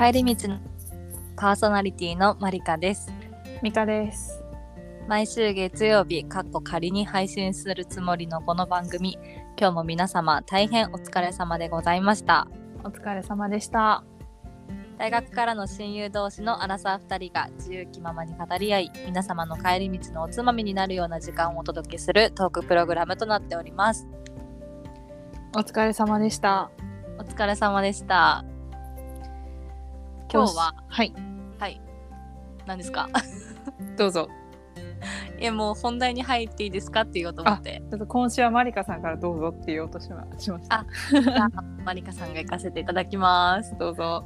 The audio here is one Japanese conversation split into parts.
帰り道のパーソナリティのマリカですミカです。毎週月曜日かっこ仮に配信するつもりのこの番組今日も皆様大変お疲れ様でございましたお疲れ様でした。大学からの親友同士のアラサー2人が自由気ままに語り合い皆様の帰り道のおつまみになるような時間をお届けするトークプログラムとなっておりますお疲れ様でした。お疲れ様でした今日ははい、はい。何ですか？どうぞ。いやもう本題に入っていいですかって言おうと思ってちょっと今週はマリカさんからどうぞって言おうとしましました。あマリカさんが行かせていただきます。どうぞ。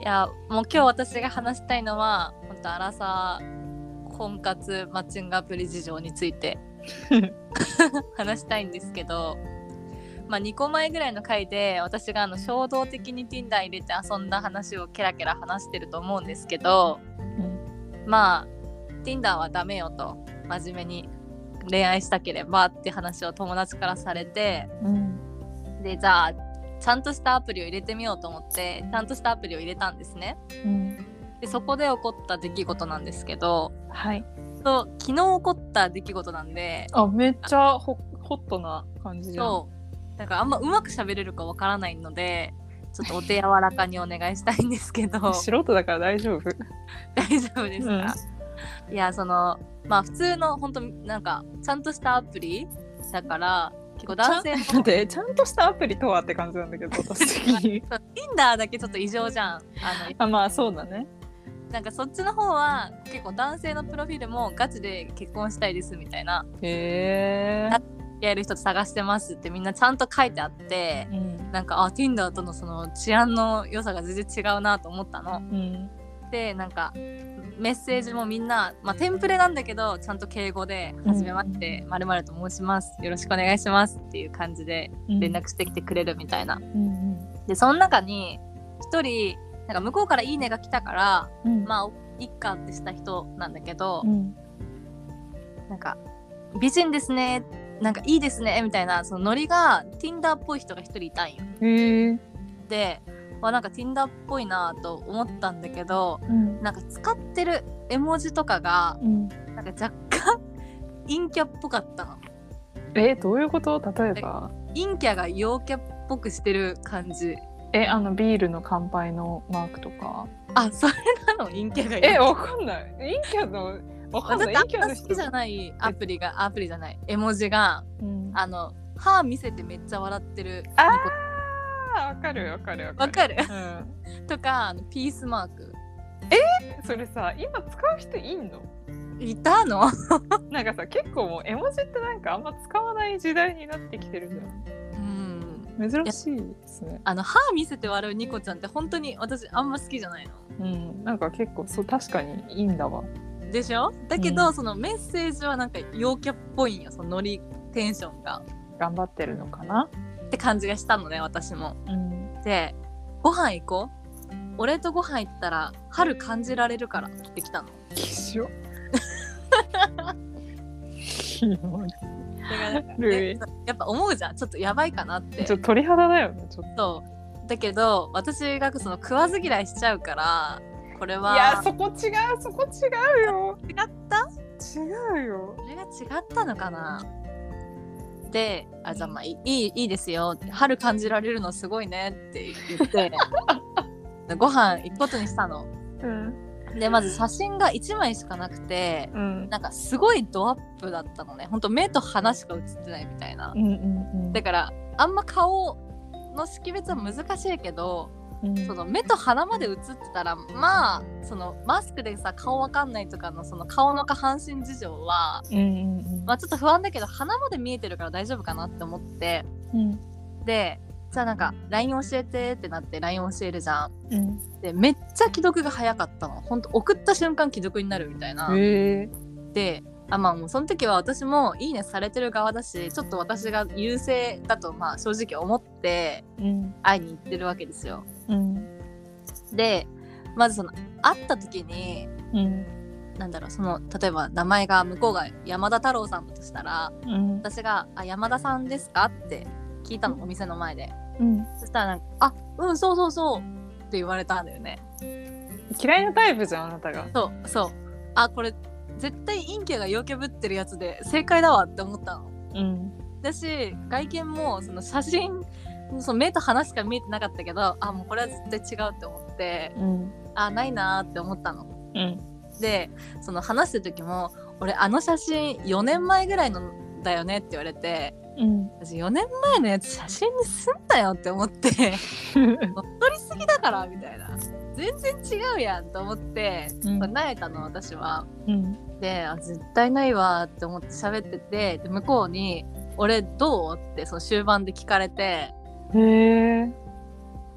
いやもう今日私が話したいのは本当アラサー婚活マッチングアプリ事情について。話したいんですけど、まあ、2個前ぐらいの回で私があの衝動的に Tinder 入れて遊んだ話をケラケラ話してると思うんですけどまあ Tinder はダメよと真面目に恋愛したければって話を友達からされてうん。でじゃあちゃんとしたアプリを入れてみようと思ってちゃんとしたアプリを入れたんですね。うん。でそこで起こった出来事なんですけどはい。そう昨日起こった出来事なんであ、めっちゃホホットな感じ。そうだからあんまうまく喋れるかわからないのでちょっとお手柔らかにお願いしたいんですけど 素人だから大丈夫。大丈夫ですか、いやそのまあ普通の本当なんかちゃんとしたアプリだから結構男性のちゃんでちゃんとしたアプリとはって感じなんだけど 私的に。Tinder だけちょっと異常じゃんあのあ、まあそうだね。なんかそっちの方は結構男性のプロフィールもガチで結婚したいですみたいなへえ。やる人探してますってみんなちゃんと書いてあってうん。なんかあ Tinder とのその治安の良さが全然違うなと思ったの。うん。でなんかメッセージもみんな、まあ、テンプレなんだけどちゃんと敬語で「はじめましてまると申しますよろしくお願いします」っていう感じで連絡してきてくれるみたいな。うんでその中に一人なんか向こうから「いいね」が来たからうん。まあいっかってした人なんだけど、うん。なんか美人ですねなんかいいですねみたいなそのノリが Tinder っぽい人が一人いたんよ。へえ。でわなんか Tinder っぽいなと思ったんだけどうん。なんか使ってる絵文字とかがうん。なんか若干陰キャっぽかったの。え、どういうこと？例えば？陰キャが陽キャっぽくしてる感じ。え、あのビールの乾杯のマークとか？あそれなの？陰キャがえ、陽わかんない。陰キャの。わかんない。私好きじ。ゃないアプリがアプリじゃない絵文字がうん、ああの歯見せてめっちゃ笑ってるニあコー、わかるわかるわかる。わかるうん。とかあのピースマークそれさ、今使う人いんの？いたの？なんかさ、結構もう絵文字ってなんかあんま使わない時代になってきてるじうんゃん。珍しいですね。あの歯見せて笑うニコちゃんって本当に私あんま好きじゃないのうん、なんか結構そう確かにいいんだわ。でしょ？だけど、うん。そのメッセージはなんか陽キャっぽいんよ。そのノリテンションが。頑張ってるのかな？って感じがしたのね私も。うん。でご飯行こう？俺とご飯行ったら春感じられるからってきたの。き だやっぱ思うじゃん。ちょっとやばいかなって。ちょっと鳥肌だよね、ちょっと。だけど私がその食わず嫌いしちゃうからこれはいや、そこ違う、そこ違うよ。違った？違うよ。それが違ったのかな？であじゃあまあいいいいですよ春感じられるのすごいねって言って ご飯行くことにしたのうん。でまず写真が1枚しかなくてうん。なんかすごいドアップだったのねほんと目と鼻しか映ってないみたいな。だからあんま顔の識別は難しいけどうんその目と鼻まで映ってたらまあそのマスクでさ顔わかんないとかのその顔の下半身事情はうんうんうん。まあちょっと不安だけど鼻まで見えてるから大丈夫かなって思ってうん。でじゃあなんか LINE 教えてってなって LINE 教えるじゃんうん。でめっちゃ既読が早かったのほんと送った瞬間既読になるみたいな。であまあもうその時は私もいいねされてる側だしちょっと私が優勢だとまあ正直思ってうん。会いに行ってるわけですようん。でまずその会った時にうん。なんだろうその例えば名前が向こうが山田太郎さんだとしたらうん。私が「あ山田さんですか?」って聞いたのお店の前でうん。そしたらなんか「あうんそうそうそう」って言われたんだよね嫌いなタイプじゃんあなたがそうそうあこれ絶対陰キャが陽キャぶってるやつで正解だわって思ったのうんだし外見もその写真その目と鼻しか見えてなかったけどあもうこれは絶対違うって思ってうん。あないなーって思ったの。うん。でその話してる時も「俺あの写真4年前ぐらいのだよね」って言われてうん。私4年前のやつ写真にすんなよって思って 撮りすぎだからみたいな。全然違うやんと思って、うん。慣れたの私は。うん。であ絶対ないわって思って喋っててで向こうに「俺どう?」ってその終盤で聞かれてへえ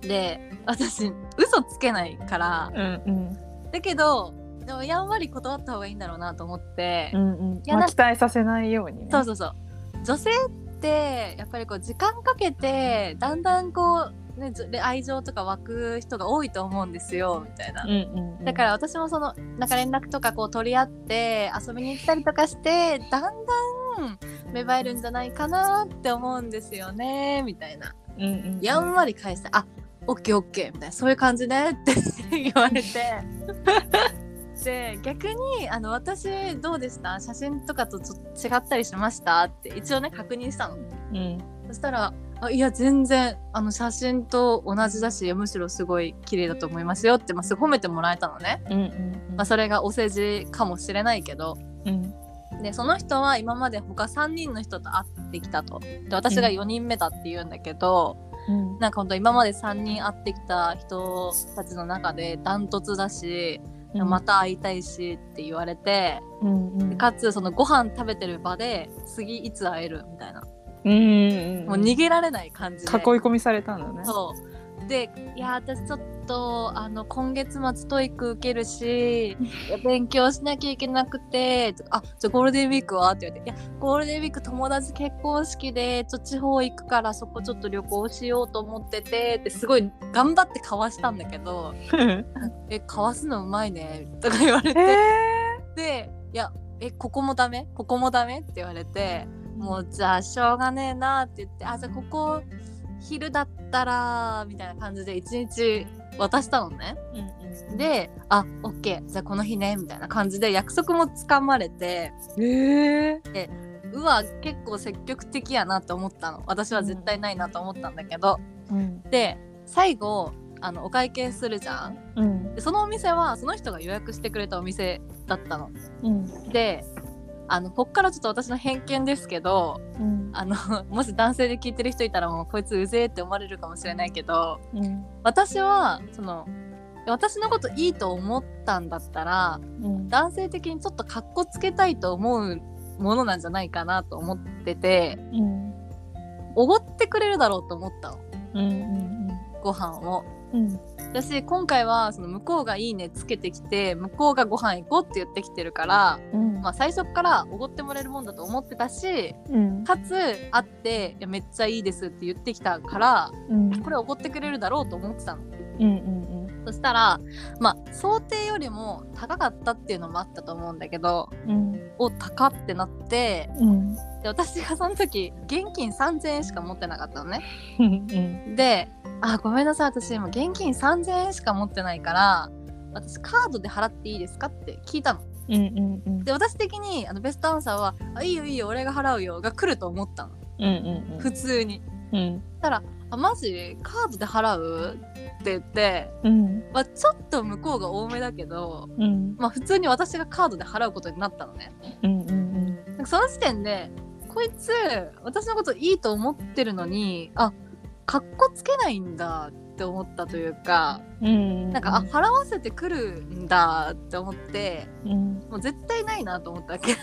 で私嘘つけないから。うんうん。だけどでもやんわり断った方がいいんだろうなと思って、うんうん。いやなまあ期待させないようにね。そうそうそう。女性ってやっぱりこう時間かけてだんだんこう、ね、ず愛情とか湧く人が多いと思うんですよみたいな。うん。うんうん。だから私もそのなんか連絡とかこう取り合って遊びに行ったりとかしてだんだん芽生えるんじゃないかなって思うんですよねみたいなうんうんやんわり返して「あオッケーオッケー」みたいなそういう感じねって 言われて。で逆にあの私どうでした？写真とかとちょっと違ったりしました？って一応ね確認したの。うん。そしたらあいや全然あの写真と同じだしむしろすごい綺麗だと思いますよって、まあ、すごい褒めてもらえたのね、うんうん。まあ、それがお世辞かもしれないけど。うんでその人は今まで他3人の人と会ってきたと。で私が4人目だって言うんだけど、うん。なんかほんと今まで3人会ってきた人たちの中でダントツだし、また会いたいしって言われて、うんうん。でかつそのご飯食べてる場で次いつ会えるみたいな、うんうんもう逃げられない感じで。囲い込みされたんだね。そう。でいや私ちょっとあの今月末 TOEIC 受けるし勉強しなきゃいけなくてあじゃあゴールデンウィークは？って言われていやゴールデンウィーク友達結婚式でちょ地方行くからそこちょっと旅行しようと思っててってすごい頑張ってかわしたんだけど えかわすのうまいねとか言われて、へでいやえここもダメ？ここもダメ？って言われてもうじゃあしょうがねえなって言ってあじゃあここ昼だったらみたいな感じで一日渡したのね。うんうんであオッケーじゃあこの日ねみたいな感じで約束もつかまれてへえうわ結構積極的やなって思ったの。私は絶対ないなと思ったんだけど、うん。で最後あのお会計するじゃん。うん。でそのお店はその人が予約してくれたお店だったの。うん。であのこっからちょっと私の偏見ですけどうん。あの もし男性で聞いてる人いたらもうこいつうぜえって思われるかもしれないけどうん。私はその私のこといいと思ったんだったらうん。男性的にちょっとかっこつけたいと思うものなんじゃないかなと思っててうん。おごってくれるだろうと思ったの。うんうん。ご飯を。うん。私今回はその向こうが「いいね」つけてきて向こうがご飯行こうって言ってきてるから、うん。まあ、最初からおごってもらえるもんだと思ってたしうん。かつ会っていや「めっちゃいいです」って言ってきたからうん。これおごってくれるだろうと思ってたの。うんうん。そしたらまあ想定よりも高かったっていうのもあったと思うんだけどうん。お高ってなってうんで私がその時現金3,000円しか持ってなかったのね。うんで「あごめんなさい私今現金3,000円しか持ってないから私カードで払っていいですか?」って聞いたの。うんうんうんで私的にあのベストアンサーは「あいいよいいよ俺が払うよ」が来ると思ったのうんうん普通に。うんたら「あマジ？カードで払う?」って言って、うんまあ、ちょっと向こうが多めだけど、うんまあ、普通に私がカードで払うことになったのね。うんうんなんかその時点でこいつ私のこといいと思ってるのにあかっこつけないんだって思ったというかうん。なんかあ払わせてくるんだって思ってうん。もう絶対ないなと思ったわけ。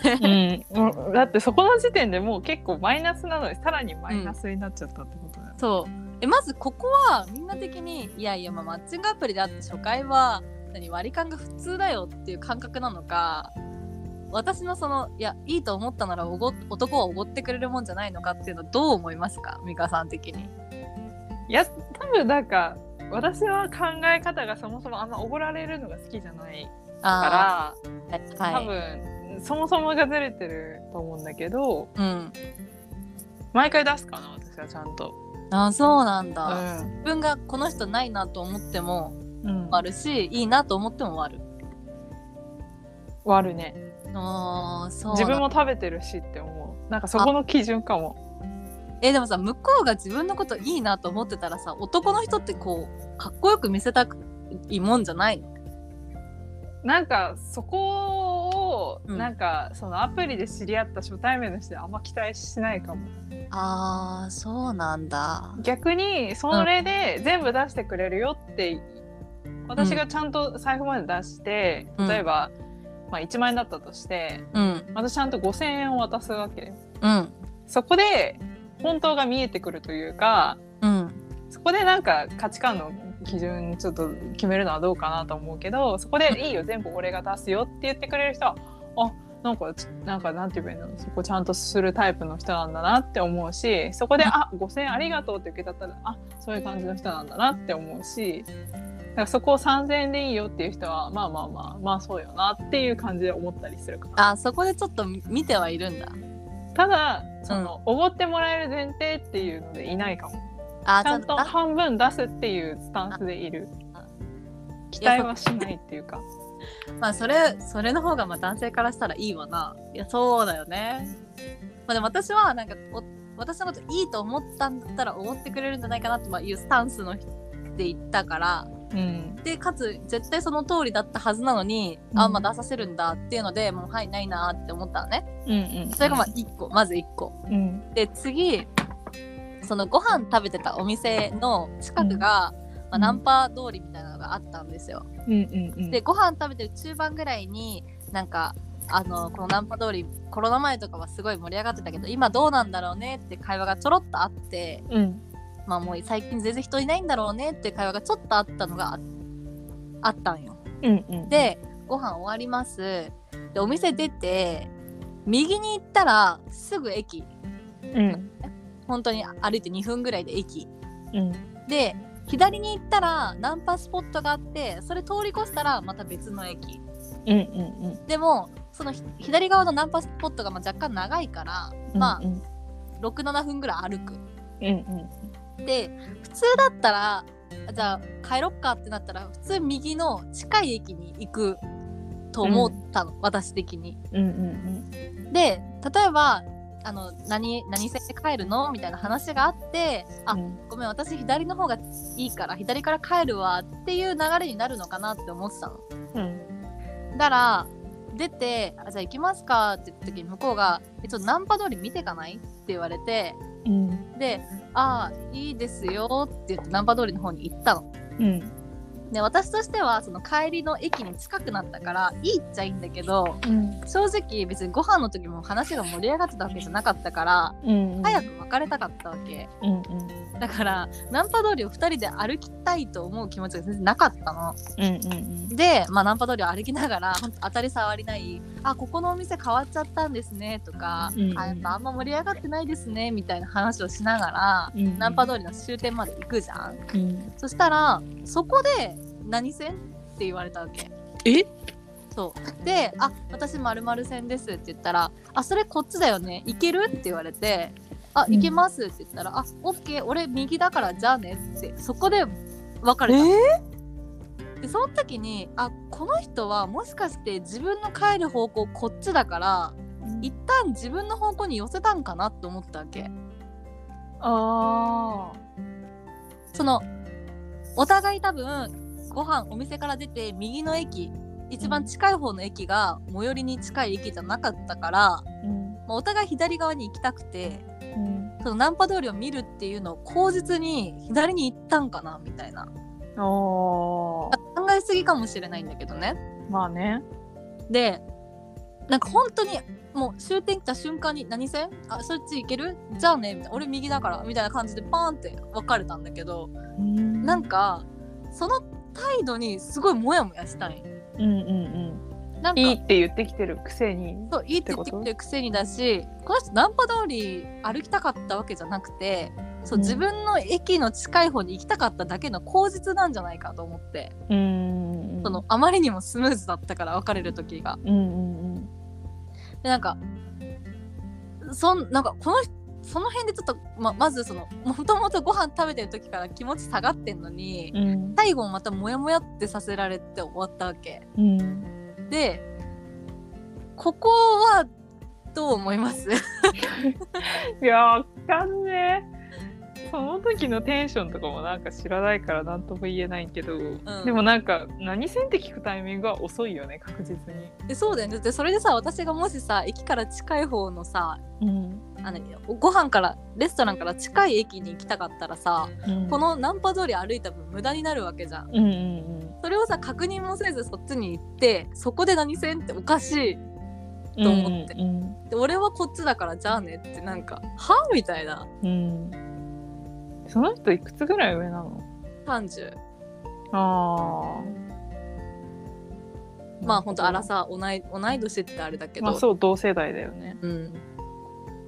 うん。だってそこの時点でもう結構マイナスなのにさらにマイナスになっちゃったってことだよね。そう。えまずここはみんな的にいやいやまあマッチングアプリであって初回は何割り勘が普通だよっていう感覚なのか私のそのいやいいと思ったならおご男はおごってくれるもんじゃないのかっていうのどう思いますか？美香さん的に。いや多分なんか私は考え方がそもそもあんまおごられるのが好きじゃないあからー。はい、多分そもそもがずれてると思うんだけどうん、毎回出すかな私はちゃんと。あそうなんだ、うん。自分がこの人ないなと思ってもあるしいいなと思っても終わる。割るねあーそう自分もも食べてるしって思う。なんかそこの基準かも。えでもさ向こうが自分のこといいなと思ってたらさ男の人ってこうかっこよく見せたくいもんじゃない？のなんかそこを、うん。なんかそのアプリで知り合った初対面の人であんま期待しないかも。あーそうなんだ。逆にそれで全部出してくれるよって、私がちゃんと財布まで出して、うん。例えば、まあ、1万円だったとしてうん。私ちゃんと5,000円を渡すわけ。うん。そこで本当が見えてくるというかうん。そこでなんか価値観の基準ちょっと決めるのはどうかなと思うけどそこでいいよ全部俺が出すよって言ってくれる人はあなんかちなんかなんて言えばいいの？そこちゃんとするタイプの人なんだなって思うしそこで「あ5,000円ありがとう」って受け取ったらあそういう感じの人なんだなって思うしだからそこを3,000円でいいよっていう人はまあまあまあまあそうよなっていう感じで思ったりするかな。あそこでちょっと見てはいるんだただそのおご、ってもらえる前提っていうのでいないかも。あちゃんとあ半分出すっていうスタンスでいるあ。期待はしないっていうか。まあそれそれの方がまあ男性からしたらいいわないやそうだよねまあでも私はなんかお私のこといいと思ったんだったらおごってくれるんじゃないかなってまあいうスタンスの人で言ったからうん。でかつ絶対その通りだったはずなのに、うんあんま出させるんだっていうのでもうはいないなって思ったのねうんうん。それがまあ1個まず1個うん。で次そのご飯食べてたお店の近くが、まあ、ナンパ通りみたいなのがあったんですようんうんうん。でご飯食べてる中盤ぐらいになんかあのこのナンパ通りコロナ前とかはすごい盛り上がってたけど今どうなんだろうねって会話がちょろっとあってうん。まあもう最近全然人いないんだろうねって会話がちょっとあったのがああったんよ。うんうん。、でご飯終わりますでお店出て右に行ったらすぐ駅うん。本当に歩いて2分ぐらいで駅うん。で左に行ったらナンパスポットがあってそれ通り越したらまた別の駅うんうんでもそのひ左側のナンパスポットがまあ若干長いから、うん。まあうん67分ぐらい歩くうんで普通だったらじゃあ帰ろっかってなったら普通右の近い駅に行くと思ったの、私的にうん。うんうんで例えばあの何何線で帰るのみたいな話があってあ、うん。ごめん私左の方がいいから左から帰るわっていう流れになるのかなって思ってたのうん。だから出てあ「じゃあ行きますか」って言った時に向こうが「えちょっとナンパ通り見てかない?」って言われてうん。で「ああいいですよ」って言ってナンパ通りの方に行ったの。うん。で私としてはその帰りの駅に近くなったからいいっちゃいいんだけどうん。正直別にご飯の時も話が盛り上がってたわけじゃなかったからうん。早く別れたかったわけうんうん。だからナンパ通りを2人で歩きたいと思う気持ちが全然なかったの。うんうんで、まあ、ナンパ通りを歩きながら当たり障りない「あここのお店変わっちゃったんですね」とか、うんあやっぱあんま盛り上がってないですね」みたいな話をしながら、うん。ナンパ通りの終点まで行くじゃん。うん。そしたらそこで「何線?」って言われたわけ。え？そうで「あ私まる線です」って言ったら「あそれこっちだよね行ける?」って言われて「あうん行けます」って言ったら「あオッケー俺右だからじゃあね」ってそこで別れた。でその時にあこの人はもしかして自分の帰る方向こっちだから一旦自分の方向に寄せたんかなって思ったわけああ。そのお互い多分ご飯お店から出て右の駅一番近い方の駅が最寄りに近い駅じゃなかったから、うん。まあお互い左側に行きたくてうん。そのナンパ通りを見るっていうのを口実に左に行ったんかなみたいな。考えすぎかもしれないんだけどね。まあね。でなんか本当にもう終点来た瞬間に「何線？あそっち行ける？じゃあね」みたいな「俺右だから」みたいな感じでパーンって別れたんだけどうん。なんかその態度にすごいモヤモヤしたいうんうんなんかうん。いいって言ってきてるくせに。そういいって言ってきてるくせにだしこの人ナンパ通り歩きたかったわけじゃなくてそう、うん自分の駅の近い方に行きたかっただけの口実なんじゃないかと思って、うん。そのあまりにもスムーズだったから別れる時が。うんうんでなんかそんなんかこの人その辺でちょっとままずそのもともとご飯食べてる時から気持ち下がってんのに、うん。最後またモヤモヤってさせられて終わったわけ。うん。でここはどう思います？いやわかんねえその時のテンションとかもなんか知らないから何とも言えないけど、でもなんか何せんって聞くタイミングが遅いよね確実に。でそうだよね。だってそれでさ私がもしさ駅から近い方のさうん。あのご飯からレストランから近い駅に行きたかったらさ、このナンパ通り歩いた分無駄になるわけじゃん。うんうんそれをさ確認もせずそっちに行ってそこで何せんっておかしいうんと思って。うんで俺はこっちだからじゃあねってなんかはみたいな。うんその人いくつぐらい上なの？30ああまあほんとあらさ同い同い年ってあれだけど、まあそう同世代だよね。うん、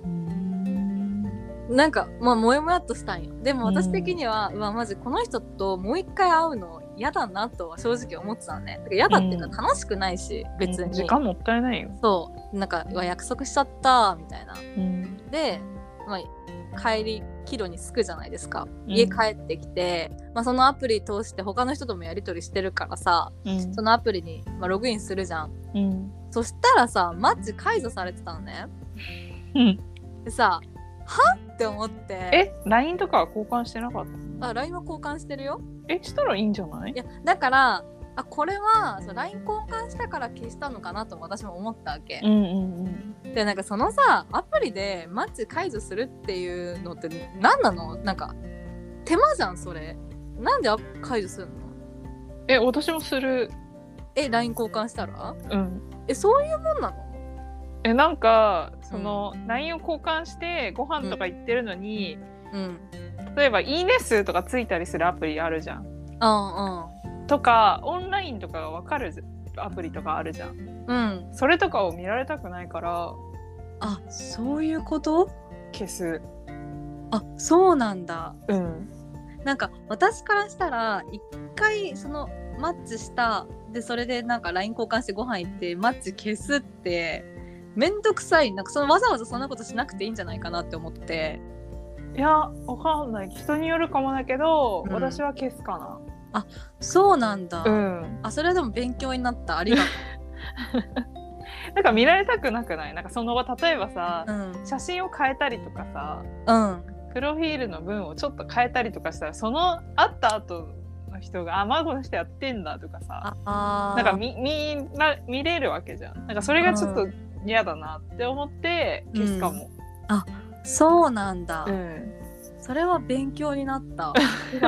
うん。なんかまあモヤモヤっとしたんよ。でもうん。私的には、うわマジこの人ともう一回会うの嫌だなとは正直思ってたのね。だから嫌だっていうか楽しくないし、別に。時間もったいないよ。そう。なんかうわ約束しちゃったみたいな。うん。で、まあ、帰り帰路に着くじゃないですかうん。家帰ってきて、まあ、そのアプリ通して他の人ともやり取りしてるからさうん。そのアプリに、まあ、ログインするじゃん。うん。そしたらさマッチ解除されてたのね。うん。でさはって思って。え LINE とかは交換してなかっあ LINE は交換してるよ。たえしたらいいんじゃない？いやだからあこれはそう LINE 交換したから消したのかなと私も思ったわけ、んうんでなんかそのさアプリでマッチ解除するっていうのって何なの？なんか手間じゃんそれ。なんであ解除するの？え私もする。え LINE 交換したら？うん。えそういうもんなの？えなんかその、LINE を交換してご飯とか行ってるのに、うん。例えば「いいね数」とかついたりするアプリあるじゃん。うんとかオンラインとかが分かるアプリとかあるじゃん。うん。うんそれとかを見られたくないからあそういうこと？消す。あそうなんだ。うん。なんか私からしたら一回そのマッチしたでそれでなんか LINE 交換してご飯行ってマッチ消すってめんどくさい。なんかそのわざわざそんなことしなくていいんじゃないかなって思って。いやわかんない。人によるかもだけど、うん。私は消すかそうなんだ、な。うん。あそれはでも勉強になった。ありが なんか見られたくなくない？なんかその場例えばさ、とううん。写真を変えたりとかさうん。プロフィールの文をちょっと変えたりとかしたらその会った後の人が「あまあこの人やってんだ」とかさああなんか見見ら見れるわけじゃん。なんかそれがちょっと嫌だなって思って消すかも。そうなんだ、うん。それは勉強になった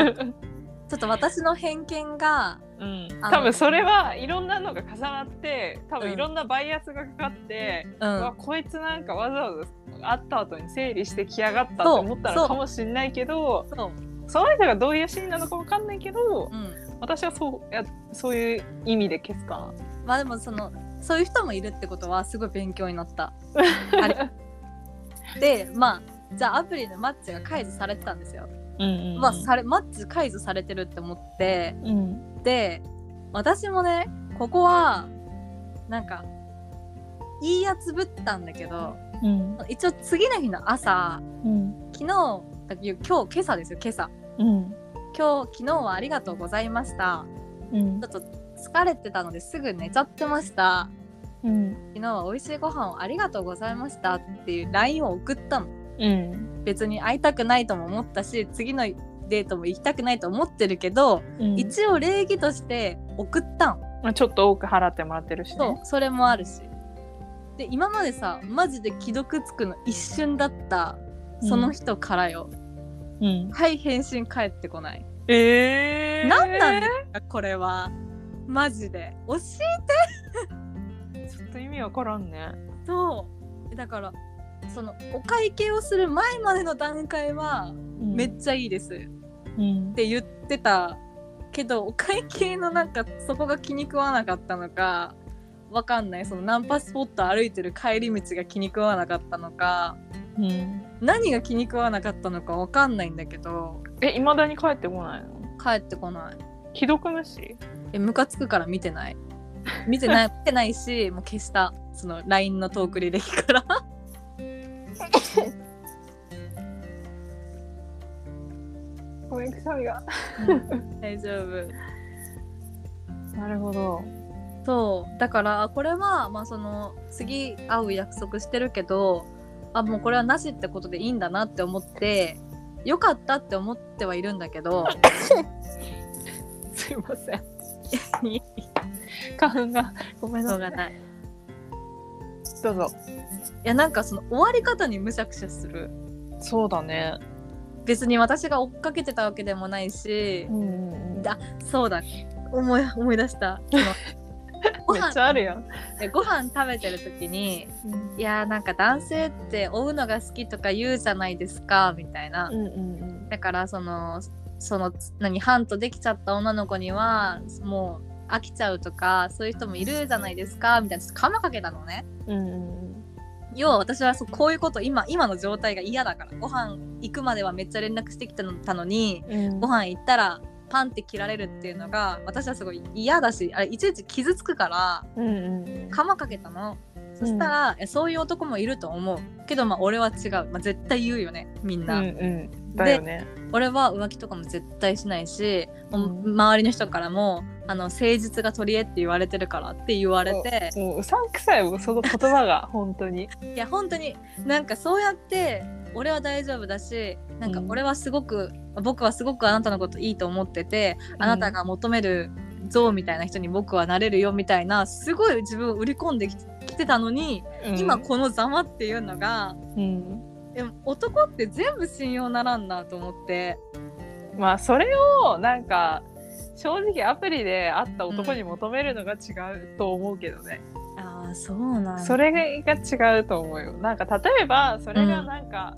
ちょっと私の偏見がうん、多分それはいろんなのが重なって多うん分いろんなバイアスがかかって、ううん。わこいつなんかわざわざ会った後に整理してきやがったと思ったのかもしれないけどその人がどういうシーンなのかわかんないけどうん。私はそうやそういう意味で消すかな。まあでもそのそういう人もいるってことはすごい勉強になった。でまあじゃあアプリでマッチが解除されてたんですよ、うんうんうん。まあされマッチ解除されてるって思ってうん。で私もねここはなんかいいやつぶったんだけどうん。一応次の日の朝うん。昨日今日今朝ですよ今朝。うん。今日昨日はありがとうございました。うん。ちょっと疲れてたのですぐ寝ちゃってました。うん。昨日は美味しいご飯をありがとうございましたっていう LINE を送ったのうん。別に会いたくないとも思ったし次のデートも行きたくないと思ってるけど、うん。一応礼儀として送ったん。まあちょっと多く払ってもらってるしね。そうそれもあるし。で今までさマジで既読つくの一瞬だったその人からよ、うん、はい返信返ってこない。えー、何なんですかこれは。マジで。教え ちょっと意味わからんね。とだからそのお会計をする前までの段階はめっちゃいいですっうん。て言ってたけどお会計のなんかそこが気に食わなかったのかわかんない。そのナンパスポット歩いてる帰り道が気に食わなかったのかうん、何が気に食わなかったのかわかんないんだけどえ、いまだに帰ってこないの？帰ってこない。既読無視？えムカつくから見てない。見てない見てないしもう消した。その LINE のトーク履歴から ごめん、くさみが。大丈夫。なるほど。そうだからこれは、まあ、その次会う約束してるけどあもうこれはなしってことでいいんだなって思ってよかったって思ってはいるんだけど すいません 花粉がごめんなさい。どうぞ。やなんかその終わり方にむしゃくしゃする。そうだね。別に私が追っかけてたわけでもないし。うんうんうん。あそうだ。思い思い出した。ごめっ飯ちゃあるやん、でご飯食べてる時にいやーなんか男性って追うのが好きとか言うじゃないですかみたいな、うんうん。だからそのその何ハントできちゃった女の子にはもう飽きちゃうとかそういう人もいるじゃないですかみたいなちょっとカマかけたのね。うんうん要は私はそうこういうこと今今の状態が嫌だから。ご飯行くまではめっちゃ連絡してきたのたのにうん。ご飯行ったらパンって切られるっていうのが私はすごい嫌だしあれいちいち傷つくからうんうんカマかけたのそしたら、えそういう男もいると思うけどまあ俺は違う、まあ、絶対言うよねみんな、うんうん。だよね。俺は浮気とかも絶対しないし、もううん。周りの人からもあの誠実が取り柄って言われてるからって言われてもううさんくさいその言葉が 本当に。いや本当になんかそうやって俺は大丈夫だしなんかうん。俺はすごく、僕はすごくあなたのこといいと思ってて、あなたが求める像みたいな人に僕はなれるよみたいなすごい自分を売り込んでききてたのに、今このざまっていうのがうん。でも男って全部信用ならんなと思って。まあそれをなんか正直アプリで会った男に求めるのが違うと思うけどね、ああそうなんだ。それが違うと思うよ。なんか例えばそれがなんか、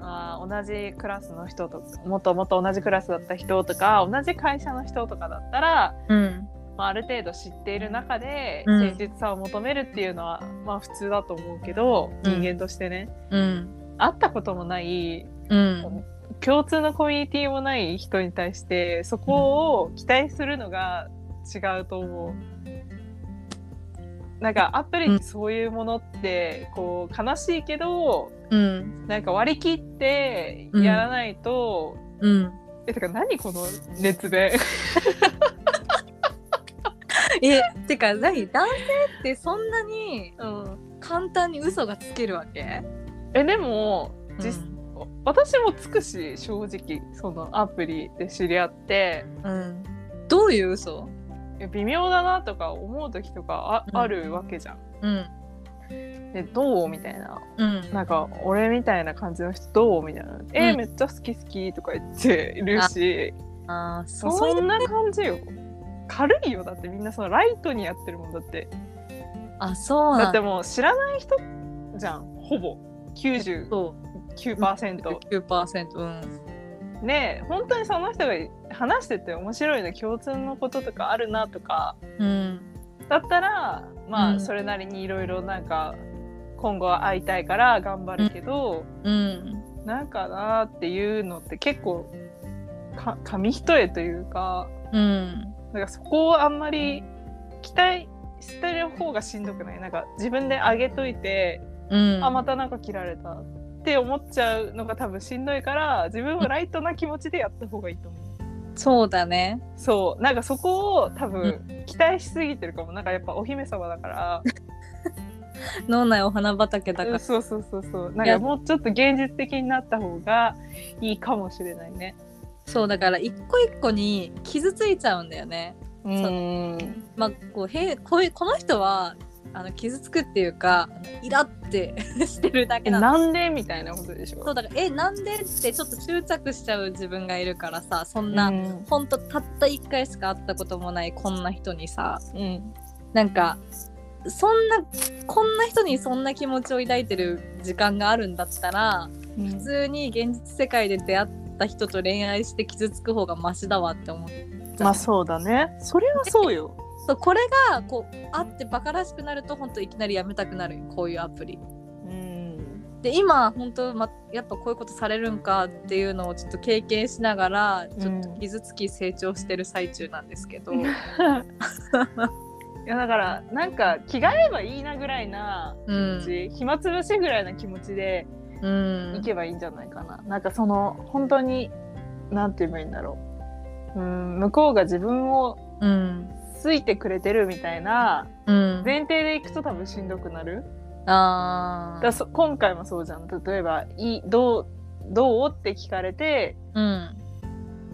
あー同じクラスの人とかもっともっと同じクラスだった人とか同じ会社の人とかだったら、うんまあ、ある程度知っている中でうん。誠実さを求めるっていうのは、まあ普通だと思うけどうん。人間としてね、うん。会ったこともないうん。共通のコミュニティもない人に対してそこを期待するのが違うと思う。なんかアプリってそういうものってこう悲しいけどうん。なんか割り切ってやらないと、うん。えてか何この熱弁 えてか何？男性ってそんなにうん簡単に嘘がつけるわけ？えでも実、うん。私もつくし正直そのアプリで知り合って。うん、どういう嘘？え微妙だなとか思う時とかあ,、うん。あるわけじゃん。うん。でどう？みたいな。うん。なんか俺みたいな感じの人どう？みたいな「えうん。めっちゃ好き好き」とか言ってるし。あーそそんな感じよ軽いよ。だってみんなそのライトにやってるもんだって。あそうだ。ってもう知らない人じゃん。ほぼ。99%そう9%うん。ねえ本当にその人が話してて面白いの共通のこととかあるなとか。うん。だったらまうん。あそれなりにいろいろなんか今後は会いたいから頑張るけど、うん。なんかなっていうのって結構か紙一重というか。うんなんかそこをあんまり期待してる方がしんどくない？なんか自分で上げといて、うん。あまたなんか切られたって思っちゃうのが多分しんどいから自分はライトな気持ちでやった方がいいと思う。そうだね。そう。なんかそこを多分期待しすぎてるかも。なんかやっぱお姫様だから。脳内お花畑だから。そうそうそうそう。なんかもうちょっと現実的になった方がいいかもしれないね。そうだから一個一個に傷ついちゃうんだよね。うん。まあこうへこういうこの人はあの傷つくっていうかイラって してるだけなんでみたいなことでしょそうだからえなんでってちょっと執着しちゃう自分がいるからさそんな、うん。ほんとたった1回しか会ったこともないこんな人にさうん。なんかそんなこんな人にそんな気持ちを抱いてる時間があるんだったら普通に現実世界で出会った人と恋愛して傷つく方がマシだわって思ってまあそうだね。それはそうよ。そうこれがこう会ってバカらしくなると本当いきなりやめたくなるこういうアプリ。うん。で今本当、ま、やっぱこういうことされるんかっていうのをちょっと経験しながらちょっと傷つき成長してる最中なんですけど、いやだからなんか着替えばいいなぐらいな気持ち、暇つぶしぐらいな気持ちでうん。いけばいいんじゃないかな、なんかその本当になんて言えばいいんだろう。うん向こうが自分をうん好いてくれてるみたいなうん。前提でいくと多分しんどくなる。あだ今回もそうじゃん。例えばいいどうどうって聞かれてうん。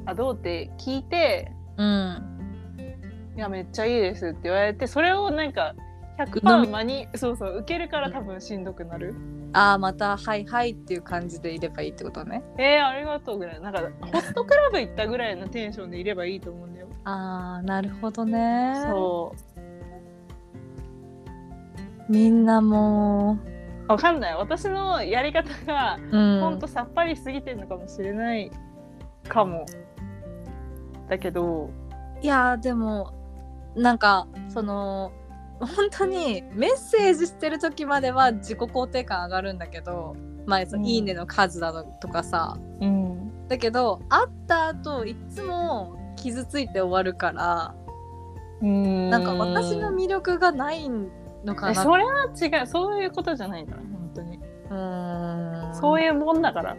あどうって聞いてうん。いやめっちゃいいですって言われてそれをなんか飲100%み間にそうそう受けるから多分しんどくなる、ああまたはいはいっていう感じでいればいいってことね。えー、ありがとうぐらい。なんかホストクラブ行ったぐらいのテンションでいればいいと思うんだよ。ああなるほどね。そう。みんなもわかんない。私のやり方がう、うん、ほんとさっぱりしすぎてるのかもしれないかも。だけど。いやーでもなんかその本当にメッセージしてる時までは自己肯定感上がるんだけどまあそのうん。いいねの数だのとかさ、うん。だけど会った後いつも傷ついて終わるからうん。なんか私の魅力がないのかな。えそれは違う。そういうことじゃないから本当に。うーん。そういうもんだから。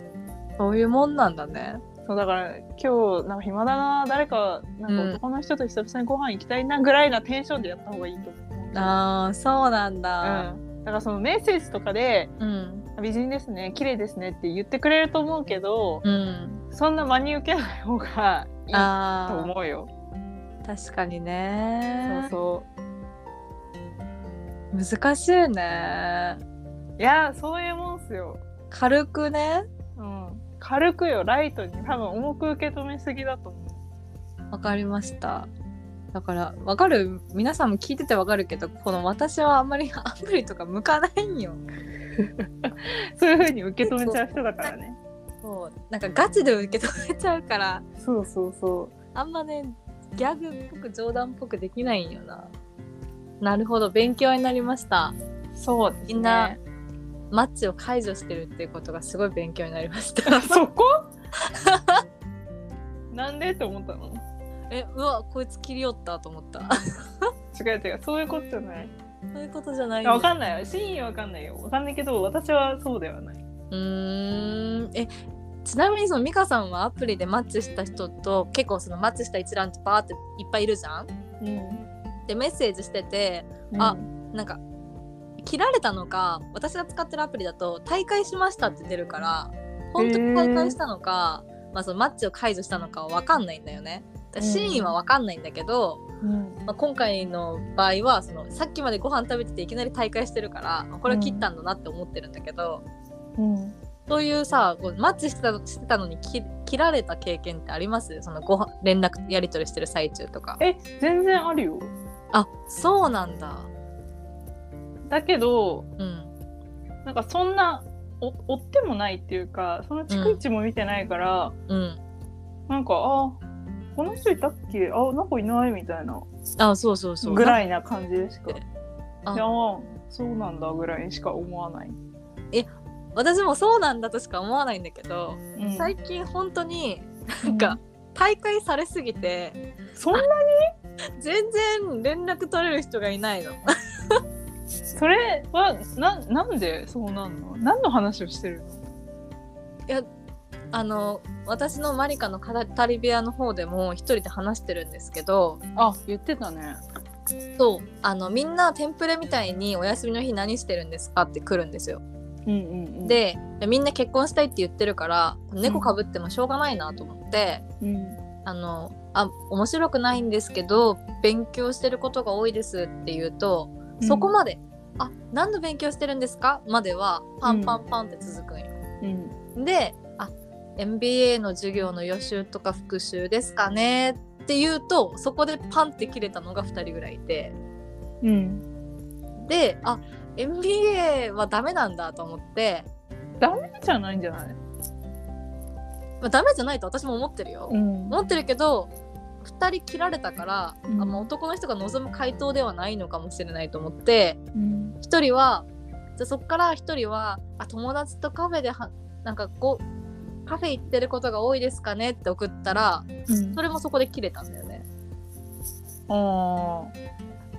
そういうもんなんだね。そうだから今日なんか暇だな誰かなんか男の人と久々にご飯行きたいなぐらいなテンションでやった方がいいと思う。あーそうなんうだん、だからそのメッセージとかでうん「美人ですね綺麗ですね」って言ってくれると思うけど、うん、そんな真に受けない方がいいとあ思うよ。ー。確かにね。そう難しいね。そういやそういうもんっすよ。軽くね。うん、軽くよライトに。多分重く受け止めすぎだと思う。わかりましただからわかる？皆さんも聞いててわかるけどこの私はあんまり アプリとか向かないんよ。そういう風に受け止めちゃう人だからね。そうなんかガチで受け止めちゃうから。そうそうそあんまねギャグっぽく冗談っぽくできないんよな。なるほど勉強になりました。う。そうね。みんなマッチを解除してるっていうことがすごい勉強になりました。そこ？なんでって思ったの？えうわこいつ切り寄ったと思った。違う違うそういうことじゃない。そういうことじゃないわかんないよ。真意はわかんないよ。わかんないけど私はそうではない。うーん。えちなみにその美香さんはアプリでマッチした人と結構そのマッチした一覧ってバーっていっぱいいるじゃん。うん。でメッセージしててあなんか切られたのか私が使ってるアプリだと大会しましたって出るから本当に大会したのか、まあ、そのマッチを解除したのかは分かんないんだよね。真意は分かんないんだけど、うんまあ、今回の場合はそのさっきまでご飯食べてていきなり大会してるからまあこれは切ったんだなって思ってるんだけど、うんそういうさこうマッチしてたしてたのに切切られた経験ってあります？そのご飯連絡やり取りしてる最中とか。え全然あるよあそうなんだ。だけどうん。なんかそんなお追ってもないっていうかその逐一も見てないから、うん。なんかあこの人いたっけ？あなんかいないみたいな。あそうそうそう。ぐらいな感じでしか。いあやそうなんだぐらいしか思わない、私もそうなんだとしか思わないんだけど、うん。最近本当になんか大会されすぎてそんな 全然連絡取れる人がいないの。それはななんでそうなんの？何の話をしてるの？あの私のマリカの語り部屋の方でも一人で話してるんですけどあ言ってたねそうあのみんなテンプレみたいに「お休みの日何してるんですか?」って来るんですよ。うんうんうん、でみんな結婚したいって言ってるから猫かぶってもしょうがないなと思って、うんあのあ面白くないんですけど勉強してることが多いですって言うと、そこまで「あ何の勉強してるんですか?」まではパンパンパンって続くんよ。うんで「あ MBA の授業の予習とか復習ですかね?」って言うとそこでパンって切れたのが2人ぐらいいて。うん。であ MBA はダメなんだと思って、ダメじゃないんじゃない？まあ、ダメじゃないと私も思ってるよ。ん。思ってるけど2人切られたから、うん。あまあ男の人が望む回答ではないのかもしれないと思って。うん。1人はじゃあそっから1人はあ友達とカフェではなんかこうカフェ行ってることが多いですかねって送ったらうん。それもそこで切れたんだよね。あ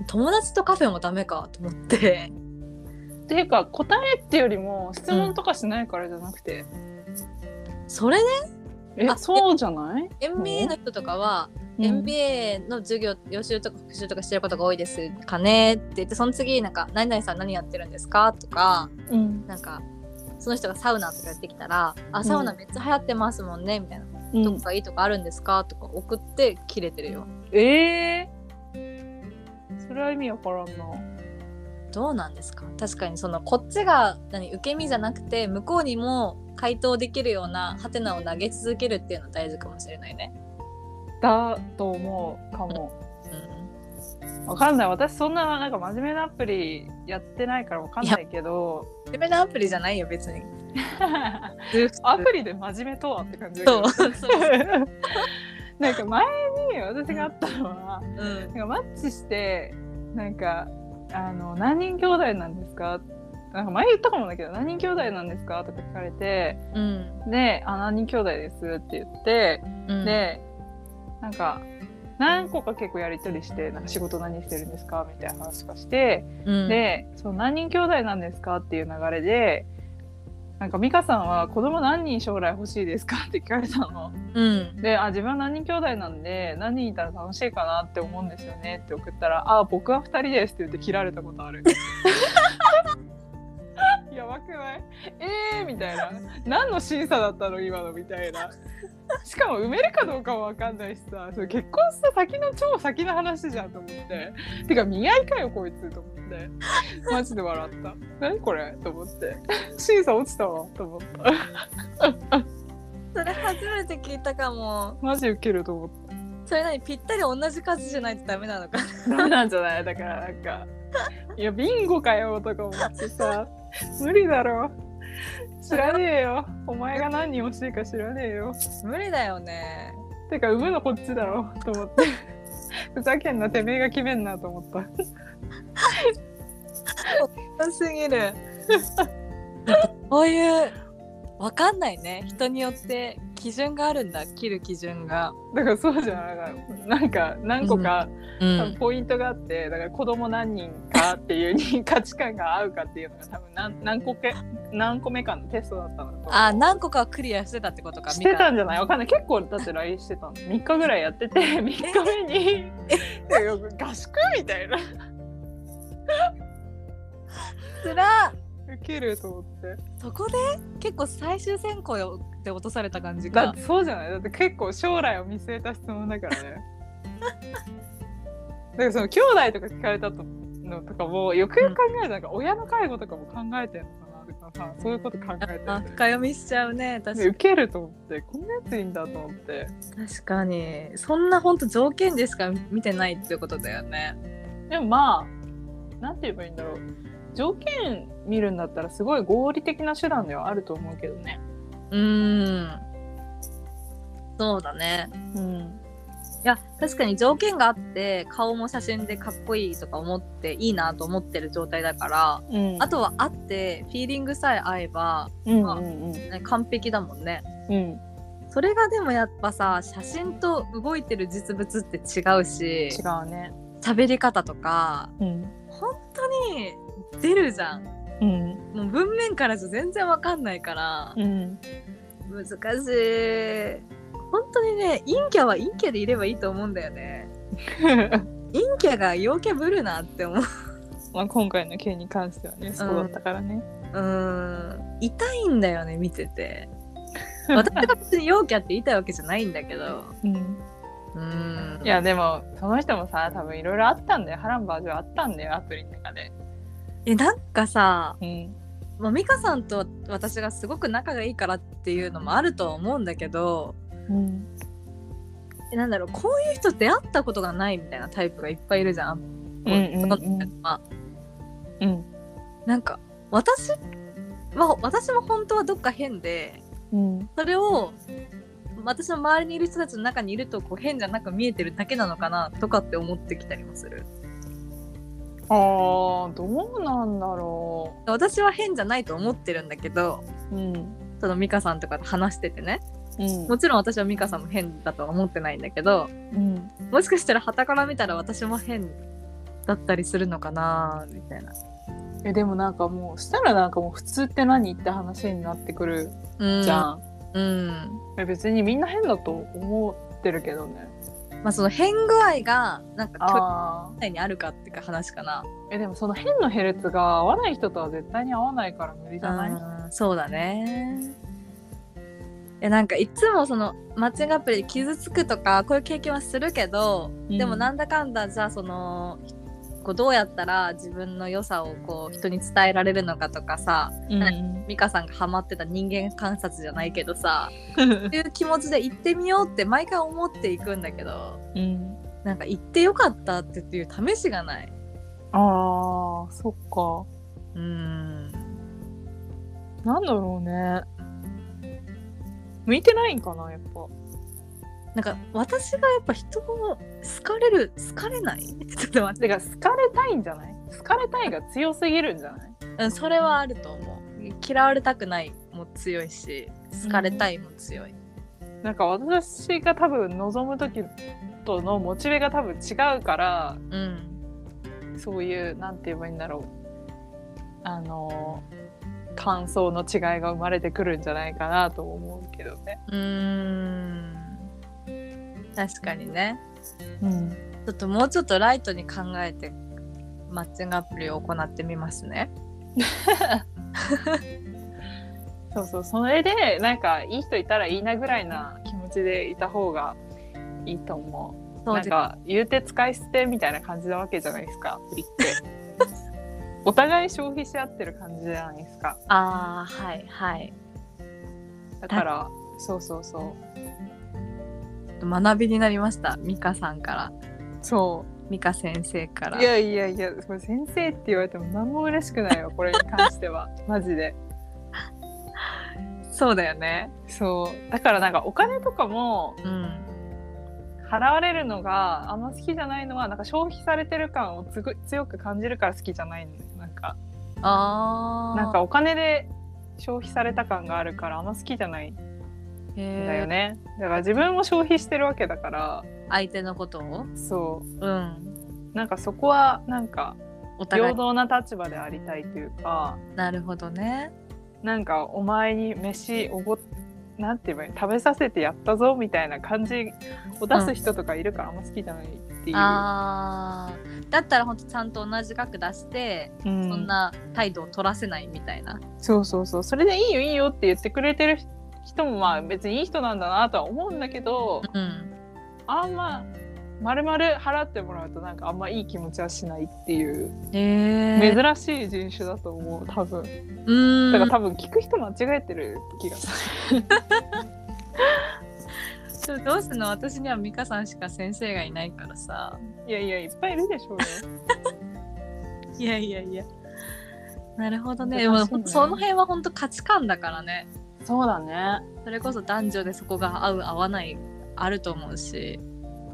友達とカフェもダメかと思って。ーっていうか答えってよりも質問とかしないからじゃなくて、それね？えあそうじゃない？MBA の人とかは、うん。MBA の授業予習とか復習とかしてることが多いですかねって言ってその次なんか「何々さん何やってるんですか?」とかうん。なんかその人がサウナとかやってきたら「あサウナめっちゃ流行ってますもんね」みたいな「どこかいいとこあるんですか?」とか送って切れてるよ。えー、それは意味わからんな。どうなんですか？確かにそのこっちが何受け身じゃなくて向こうにも回答できるようなハテナを投げ続けるっていうのは大事かもしれないね。だと思うかも。うんわかんない。私そんななんか真面目なアプリやってないからわかんないけど。真面目なアプリじゃないよ別に。アプリで真面目とはって感じだけなんか前に私があったのはうん。なんかマッチしてなんかあの何人兄弟なんですか？なんか前言ったかもだけど何人兄弟なんですか？とか聞かれてうん。であ何人兄弟です？って言ってうん。でなんか何個か結構やり取りしてなんか仕事何してるんですか？みたいな話とかして、うん。でその何人兄弟なんですか？っていう流れでなんか美香さんは子供何人将来欲しいですか？って聞かれたの。うん。であ自分は何人兄弟なんで何人いたら楽しいかなって思うんですよねって送ったら「あ僕は2人です」って言って切られたことある。やばくない？えーみたいな。何の審査だったの？今の？みたいな。しかも埋めるかどうかも分かんないしさ。それ結婚した先の超先の話じゃんと思って。てか見合いかよこいつと思って。マジで笑った。何これ？と思って。審査落ちたわと思った。それ初めて聞いたかも。マジウケると思っそれ何ぴったり同じ数じゃないとダメなのかたダメなんじゃない？だからなんかいやビンゴかよとか思ってさ 無理だろ。知らねえよ。お前が何人欲しいか知らねえよ。無理だよね。てか産むのこっちだろ。と思って。ふざけんなてめえが決めんなと思った。良すぎる。こういうわかんないね。人によって基準があるんだ。切る基準が。だからそうじゃない。なんか何個か、うポイントがあってだから子供何人かっていうに 価値観が合うかっていうのが多分何何個け何個目かのテストだったのと。あ何個かはクリアしてたってことかしてたんじゃない？わかんない。結構だって LINE してたの。3日ぐらいやってて3日目に 合宿みたいな。つらウケると思って。そこで結構最終選考で落とされた感じか。だってそうじゃない？だって結構将来を見据えた質問だからね。だからその兄弟とか聞かれたのとかもよくよく考えるとなんか親の介護とかも考えてるのかなとかさそういうこと考えてる。あ深読みしちゃうね確かウケると思ってこんなやついいんだと思って。確かに。そんなほんと条件でしか見てないってことだよね。でもまあなんて言えばいいんだろう条件見るんだったらすごい合理的な手段ではあると思うけどね。うーん。そうだね。うん。いや確かに条件があって顔も写真でかっこいいとか思っていいなと思ってる状態だからうん。あとは会ってフィーリングさえ合えば、うんまあうん。ね完璧だもんね。うん。それがでもやっぱさ写真と動いてる実物って違うし違うね。喋り方とかうん。本当に出るじゃん。うん。もう文面からじゃ全然わかんないから。うん。難しい。本当にね陰キャは陰キャでいればいいと思うんだよね。陰キャが陽キャぶるなって思う。まあ今回の件に関してはねそうだったからね、うーん。痛いんだよね見てて。私が別に陽キャって言いたいわけじゃないんだけど。うん、うーん。いやでもその人もさ多分いろいろあったんだよ。波乱万丈あったんだよアプリの中でえなんかさうん。まあ、美香さんと私がすごく仲がいいからっていうのもあるとは思うんだけどうん。えなんだろうこういう人出会ったことがないみたいなタイプがいっぱいいるじゃん。うんうんうんまあうん。なんか私は私も本当はどっか変でうん。それを私の周りにいる人たちの中にいるとこう変じゃなく見えてるだけなのかなとかって思ってきたりもする。あーどうなんだろ私は変じゃないと思ってるんだけどううんその美香さんとかと話しててね。うん。もちろん私は美香さんも変だとは思ってないんだけどうん。もしかしたら傍から見たら私も変だったりするのかなみたいな。えでもなんかもうしたらなんかもう普通って何って話になってくるうん。じゃん、うん。え別にみんな変だと思ってるけどねまあその変具合がなんか距離にあるかっていうか話かな。えでもその変のヘルツが合わない人とは絶対に合わないから無理じゃない？うんそうだね。えなんかいつもそのマッチングアプリで傷つくとかこういう経験はするけど、うん。でもなんだかんだじゃあそのこうどうやったら自分の良さをこう人に伝えられるのかとかさうん。美香さんがハマってた人間観察じゃないけどさ そういう気持ちで行ってみようって毎回思っていくんだけどうん。なんか行ってよかったっていう試しがない。あーそっか。うーん。なんだろうね。向いてないんかなやっぱなんか私がやっぱ人を好かれる好かれない？ちょっと待って。てか好かれたいんじゃない？好かれたいが強すぎるんじゃない？うんそれはあると思う。嫌われたくないも強いし好かれたいも強い、なんか私が多分望む時とのモチベが多分違うからうん。そういうなんて言えばいいんだろう。あの感想の違いが生まれてくるんじゃないかなと思うけどね。うーん確かにねうん、ちょっともうちょっとライトに考えてマッチングアプリを行ってみますね そうそうそれでなんかいい人いたらいいなぐらいな気持ちでいた方がいいと思う。なんか言うて使い捨てみたいな感じなわけじゃないですかアプリって。お互い消費し合ってる感じじゃないですか。ああはいはいだからそうそうそう。学びになりました美香さんからそ美香先生からう。いやいやいや、これ先生って言われても何も嬉しくないわ、これに関しては。マジで。そうだよねそう。だからなんかお金とかもうん払われるのがあんま好きじゃないのは、なんか消費されてる感をつぐ強く感じるから好きじゃないのよ。なんか、ああなんかお金で消費された感があるからあんま好きじゃないんだよね。だから自分も消費してるわけだから、相手のことを？そう。ん。う。なんかそこはなんか平等な立場でありたいというか、なるほどね。なんかお前に飯おごなんて言えばいい？食べさせてやったぞみたいな感じを出す人とかいるからあんま好きじゃないっていう、あー。だったらほんとちゃんと同じ額出して、うん。そんな態度を取らせないみたいな。そうそうそう。それでいいよいいよって言ってくれてる人もまあ別にいい人なんだなとは思うんだけどうんあんま丸々払ってもらうとなんかあんまいい気持ちはしないっていうへえ。珍しい人種だと思う多分。うーん。だから多分聞く人間違えてる気がする。ちょどうすんの？私には美香さんしか先生がいないからさ。いやいやいっぱいいるでしょうよいやいやいや。なるほどね。ね。その辺は本当価値観だからねそうだね。それこそ男女でそこが合う合わないあると思うし。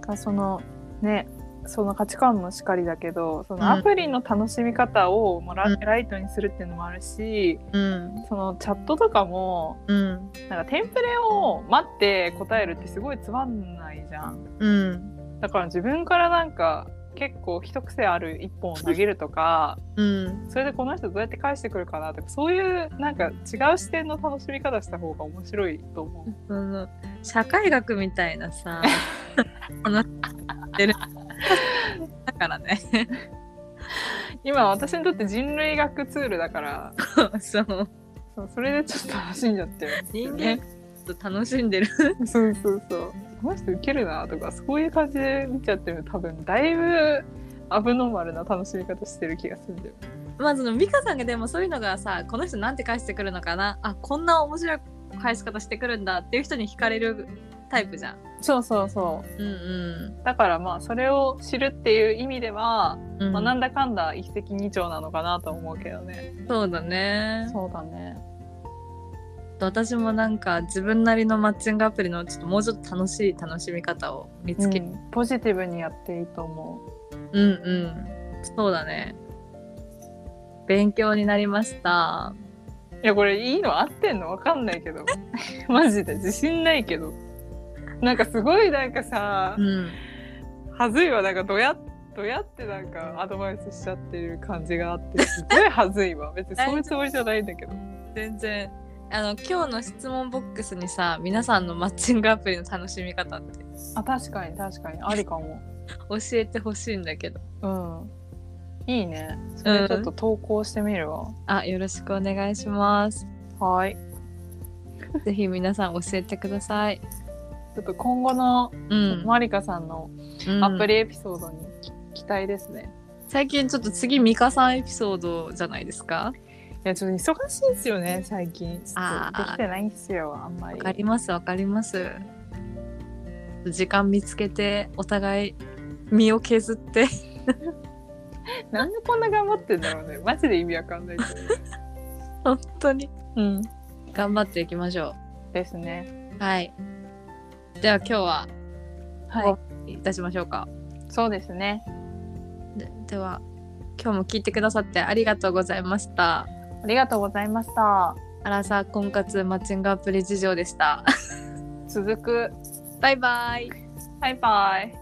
かそのねその価値観もしかりだけどそうん。のアプリの楽しみ方をもうラ,、うんライトにするっていうのもあるしうん。そのチャットとかもうん。なんかテンプレを待って答えるってすごいつまんないじゃん。うん。だから自分からなんか結構一癖ある一本を投げるとかうん。それでこの人どうやって返してくるかなとかそういうなんか違う視点の楽しみ方した方が面白いと思う。その社会学みたいなさだからね。今私にとって人類学ツールだから。そう。そうそれでちょっと楽しんじゃってるんですよ人ね間と楽しんでる。そうそうそうこの人ウケるなとかそういう感じで見ちゃってる。多分だいぶアブノーマルな楽しみ方してる気がするんだよ。まあその美香さんがでもそういうのがさこの人なんて返してくるのかな？あこんな面白い返し方してくるんだっていう人に惹かれるタイプじゃん。そうそうそう。んうだからまあそれを知るっていう意味では、うん。うん。まあ、なんだかんだ一石二鳥なのかなと思うけどね。そうだね。そうだね私もなんか自分なりのマッチングアプリのちょっともうちょっと楽しい楽しみ方を見つけて、うんポジティブにやっていいと思う。ん、うん。そうだね。勉強になりました。ういやこれいいの合ってんの？わかんないけど。マジで。自信ないけど。なんかすごいなんかさ、うん。はずいわ。なんかどやどやってなんかアドバイスしちゃってる感じがあって。すごいはずいわ。別にそういうつもりじゃないんだけど。全然あの今日の質問ボックスにさ皆さんのマッチングアプリの楽しみ方ってあ確かに確かに。ありかも。教えてほしいんだけど。うん。いいね。それちょっと投稿してみるわ、あよろしくお願いします。はい。ぜひ皆さん教えてください。ちょっと今後のうん、マリカさんのうん。アプリエピソードにき期待ですね、最近ちょっと次ミカさんエピソードじゃないですか？いやちょっと忙しいんですよね最近。ちょっとできてないんですよあんまり。わかりますわかります。時間見つけてお互い身を削って。なんでこんな頑張ってんだろうね。マジで意味わかんないけど本当に。うん。頑張っていきましょですね。うはい。では今日ははい。いたしましょうか。そうですね。ででは今日も聞いてくださってありがとうございましたありがとうございました。アラサー婚活マッチングアプリ事情でした続くバイバイバイバイ